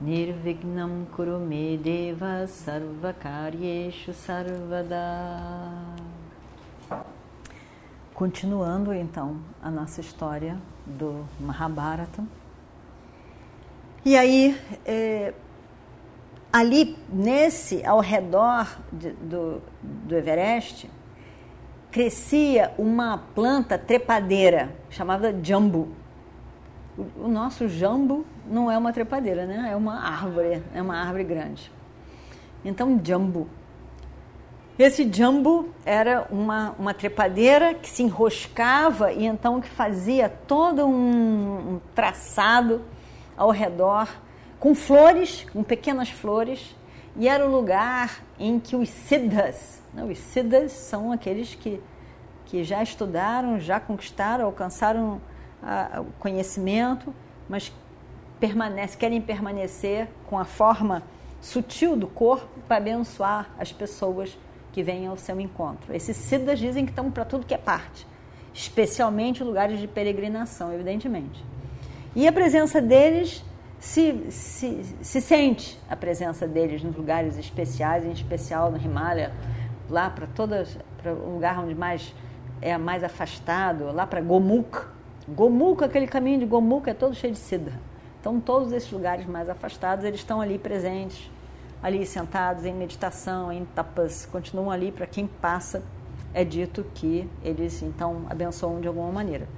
Nirvignam Kurume Deva Sarvakaryeshu Sarvada. Continuando então a nossa história do Mahabharata. E aí, é, ali nesse, ao redor de, do, do Everest, crescia uma planta trepadeira chamada jambu. O nosso jambu não é uma trepadeira, né? É uma árvore, é uma árvore grande. Então, jambu. Esse jambu era uma, uma trepadeira que se enroscava e então que fazia todo um, um traçado ao redor com flores, com pequenas flores, e era o lugar em que os siddhas, né? os siddhas são aqueles que, que já estudaram, já conquistaram, alcançaram o conhecimento, mas permanece, querem permanecer com a forma sutil do corpo para abençoar as pessoas que vêm ao seu encontro. Esses siddhas dizem que estão para tudo que é parte, especialmente lugares de peregrinação, evidentemente. E a presença deles se, se, se sente a presença deles nos lugares especiais, em especial no Himalaya, lá para todas, para o lugar onde mais é mais afastado, lá para Gomukh, Gomuka, aquele caminho de Gomuka é todo cheio de sidra. Então, todos esses lugares mais afastados, eles estão ali presentes, ali sentados em meditação, em tapas, continuam ali para quem passa. É dito que eles então abençoam de alguma maneira.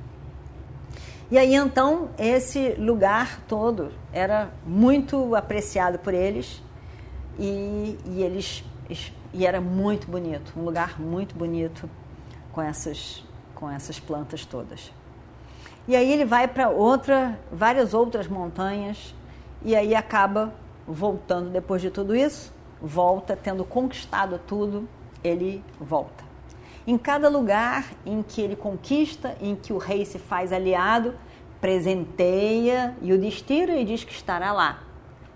E aí então esse lugar todo era muito apreciado por eles e, e eles e era muito bonito, um lugar muito bonito com essas com essas plantas todas. E aí ele vai para outra, várias outras montanhas e aí acaba voltando depois de tudo isso, volta tendo conquistado tudo, ele volta. Em cada lugar em que ele conquista, em que o rei se faz aliado, presenteia e o destira e diz que estará lá.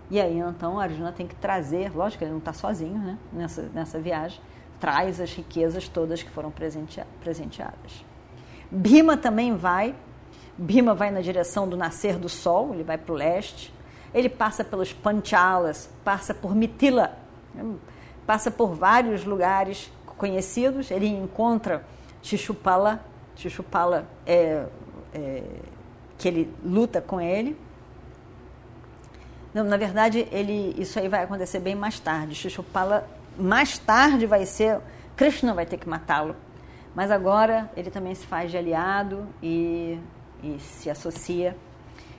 E aí então Arjuna tem que trazer, lógico ele não está sozinho né, nessa, nessa viagem, traz as riquezas todas que foram presenteadas. Bhima também vai Bhima vai na direção do nascer do sol, ele vai para o leste. Ele passa pelos Panchalas, passa por Mitila, passa por vários lugares conhecidos. Ele encontra Shishupala, Shishupala é, é, que ele luta com ele. Não, na verdade, ele, isso aí vai acontecer bem mais tarde. Shishupala, mais tarde vai ser, Krishna vai ter que matá-lo. Mas agora ele também se faz de aliado e e se associa.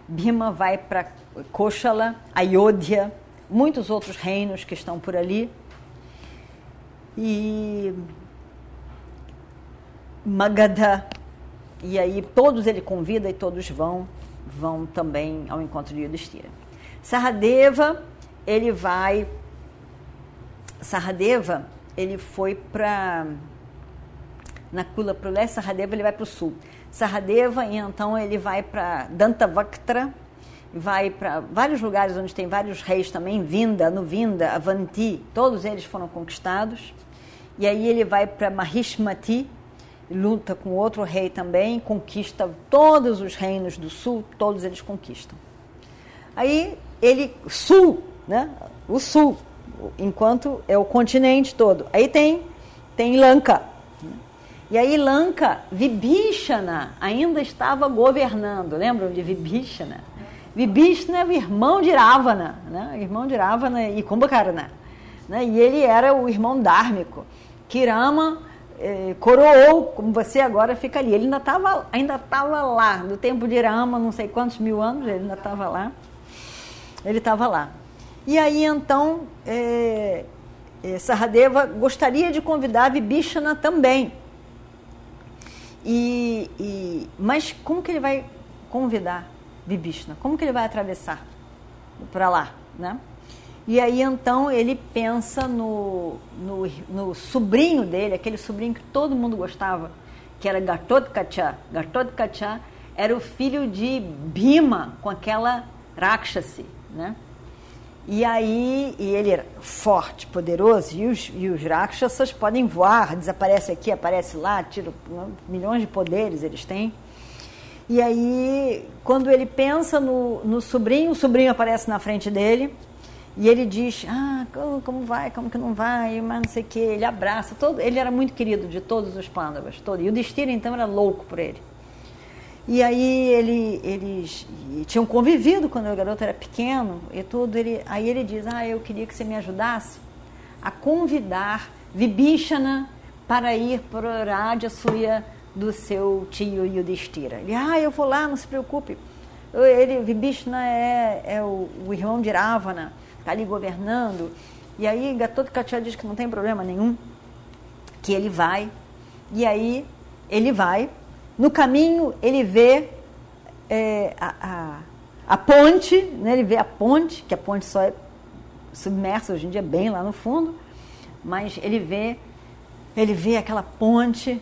Bhima vai para Koshala, Ayodhya, muitos outros reinos que estão por ali. E Magadha, e aí todos ele convida e todos vão, vão também ao encontro de Yudhishthira. Saradeva, ele vai Saradeva, ele foi para Nakula para o leste, Saradeva ele vai para o sul. Saradeva, então ele vai para Dantavaktra, vai para vários lugares onde tem vários reis também, Vinda, Nuvinda, Avanti, todos eles foram conquistados. E aí ele vai para Mahishmati, luta com outro rei também, conquista todos os reinos do sul, todos eles conquistam. Aí ele, sul, né? O sul, enquanto é o continente todo. Aí tem, tem Lanka, e aí Lanka, Vibhishana, ainda estava governando. Lembram de Vibhishana? Vibhishana é o irmão de Ravana, né? irmão de Ravana e Kumbhakarna. Né? E ele era o irmão dármico. Kirama eh, coroou, como você agora fica ali. Ele ainda estava ainda tava lá, no tempo de Rama, não sei quantos mil anos, ele ainda estava lá. Ele estava lá. E aí então, eh, eh, Saradeva gostaria de convidar Vibhishana também e, e, mas como que ele vai convidar Vibhishna? Como que ele vai atravessar para lá, né? E aí então ele pensa no, no, no sobrinho dele, aquele sobrinho que todo mundo gostava, que era Gatotkacha. Gatotkacha era o filho de Bhima com aquela Rakshasi, né? E aí, e ele era forte, poderoso, e os, e os Rakshasas podem voar, desaparece aqui, aparece lá, tira milhões de poderes eles têm. E aí, quando ele pensa no, no sobrinho, o sobrinho aparece na frente dele, e ele diz, ah, como, vai, como que não vai, mas não sei o que, ele abraça, todo, ele era muito querido de todos os Pandavas, todo, e o Destino então era louco por ele. E aí ele, eles tinham convivido quando o garoto era pequeno e tudo, ele, aí ele diz, ah, eu queria que você me ajudasse a convidar Vibhishana para ir para o Radha Suya do seu tio Yudhishthira. Ele, ah, eu vou lá, não se preocupe. Ele, Vibhishana é, é o, o irmão de Ravana, está ali governando. E aí Gatotkacha diz que não tem problema nenhum, que ele vai. E aí ele vai. No caminho ele vê é, a, a, a, ponte, né? ele vê a ponte, que a ponte só é submersa hoje em dia, bem lá no fundo, mas ele vê, ele vê aquela ponte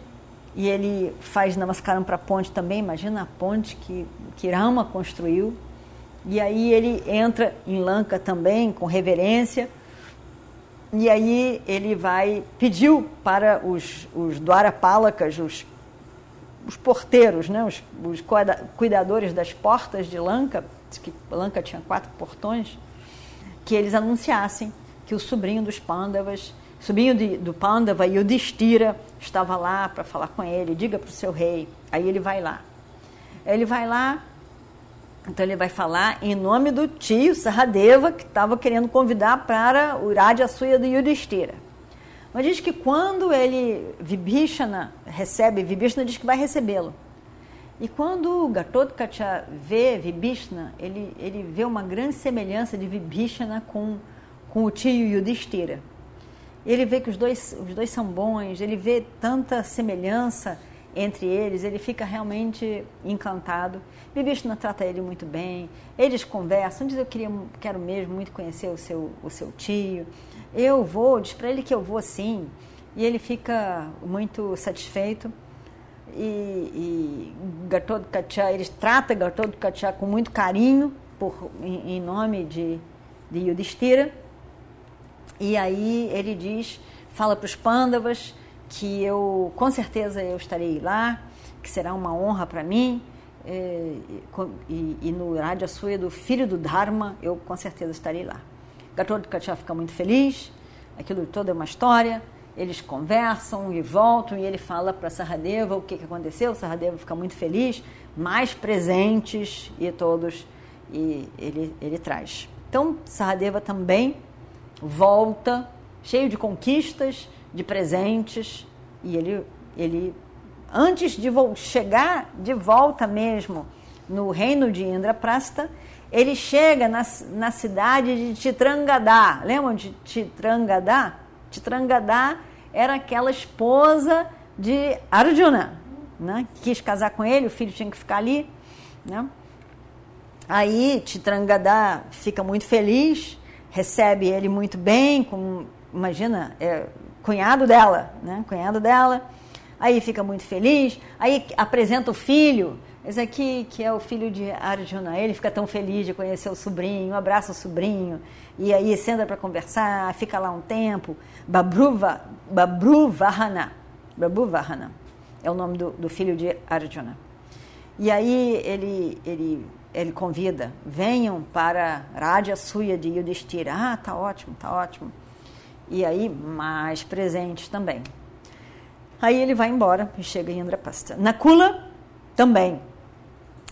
e ele faz namaskaram para a ponte também, imagina a ponte que, que Rama construiu, e aí ele entra em Lanka também, com reverência. E aí ele vai, pediu para os, os Dwarapalakas, os, os porteiros, né, os, os cuidadores das portas de Lanka, que Lanka tinha quatro portões, que eles anunciassem que o sobrinho dos Pandavas, sobrinho de, do Pandava, Yudhishthira, estava lá para falar com ele, diga para o seu rei. Aí ele vai lá. Ele vai lá, então ele vai falar em nome do tio Saradeva, que estava querendo convidar para o Radha Suya do Yudhishthira. Mas diz que quando ele, Vibhishana, recebe, Vibhishana diz que vai recebê-lo. E quando Gatotkacha vê Vibhishana, ele, ele vê uma grande semelhança de Vibhishana com, com o tio Yudhishthira. Ele vê que os dois, os dois são bons, ele vê tanta semelhança entre eles, ele fica realmente encantado. Vibhishna trata ele muito bem, eles conversam, diz eu queria, quero mesmo muito conhecer o seu, o seu tio. Eu vou, diz para ele que eu vou sim. E ele fica muito satisfeito. E, e Gatotkacha, eles tratam Gatotkacha com muito carinho, por, em, em nome de, de Yudhishthira. E aí ele diz, fala para os Pandavas que eu com certeza eu estarei lá, que será uma honra para mim. É, e, e, no Rádio Suya do filho do Dharma, eu com certeza estarei lá. Gatotkacha fica muito feliz, aquilo todo é uma história. Eles conversam e voltam, e ele fala para Saradeva o que, que aconteceu. Saradeva fica muito feliz, mais presentes e todos, e ele, ele traz. Então, Saradeva também volta, cheio de conquistas, de presentes e ele, ele antes de chegar de volta mesmo no reino de Indraprasta, ele chega na, na cidade de Titrangadá. Lembram de Titrangadá? Titrangadá era aquela esposa de Arjuna, né? quis casar com ele, o filho tinha que ficar ali. Né? Aí Titrangadá fica muito feliz, recebe ele muito bem, com, imagina, é, cunhado dela, né? Cunhado dela. Aí fica muito feliz. Aí apresenta o filho. Esse aqui, que é o filho de Arjuna, ele fica tão feliz de conhecer o sobrinho, abraça o sobrinho, e aí senta para conversar, fica lá um tempo. Babruva, Babruvahana, Babruvahana é o nome do, do filho de Arjuna. E aí ele, ele, ele convida, venham para Raja Suya de Yudhishthira. Ah, tá ótimo, tá ótimo e aí mais presentes também. Aí ele vai embora e chega em Indrapasta. Nakula também.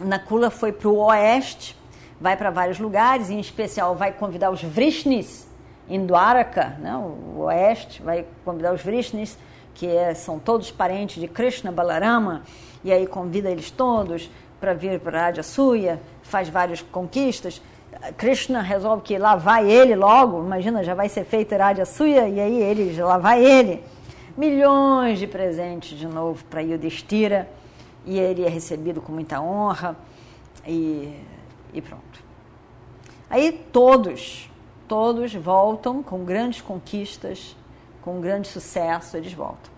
Nakula foi para o oeste, vai para vários lugares, em especial vai convidar os Vrishnis em Dwaraka, né, o oeste, vai convidar os Vrishnis, que é, são todos parentes de Krishna Balarama, e aí convida eles todos para vir para Radha Suya, faz várias conquistas. Krishna resolve que lá vai ele logo, imagina, já vai ser feito Radha Suya, e aí ele, lá vai ele. Milhões de presentes de novo para Yudhishthira, e ele é recebido com muita honra, e, e pronto. Aí todos, todos voltam com grandes conquistas, com grande sucesso, eles voltam.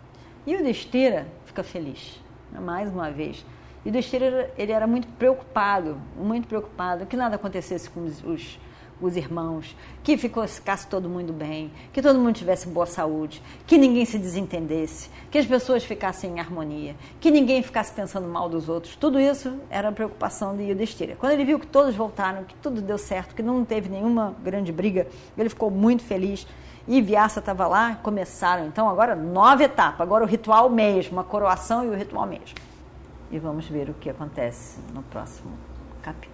E o Destira fica feliz, né, mais uma vez. E o Destira ele era muito preocupado, muito preocupado que nada acontecesse com os, os os irmãos, que ficasse todo mundo bem, que todo mundo tivesse boa saúde, que ninguém se desentendesse, que as pessoas ficassem em harmonia, que ninguém ficasse pensando mal dos outros. Tudo isso era a preocupação de Yudhishthira. Quando ele viu que todos voltaram, que tudo deu certo, que não teve nenhuma grande briga, ele ficou muito feliz. E Vyasa estava lá, começaram então agora nove etapas, agora o ritual mesmo, a coroação e o ritual mesmo. E vamos ver o que acontece no próximo capítulo.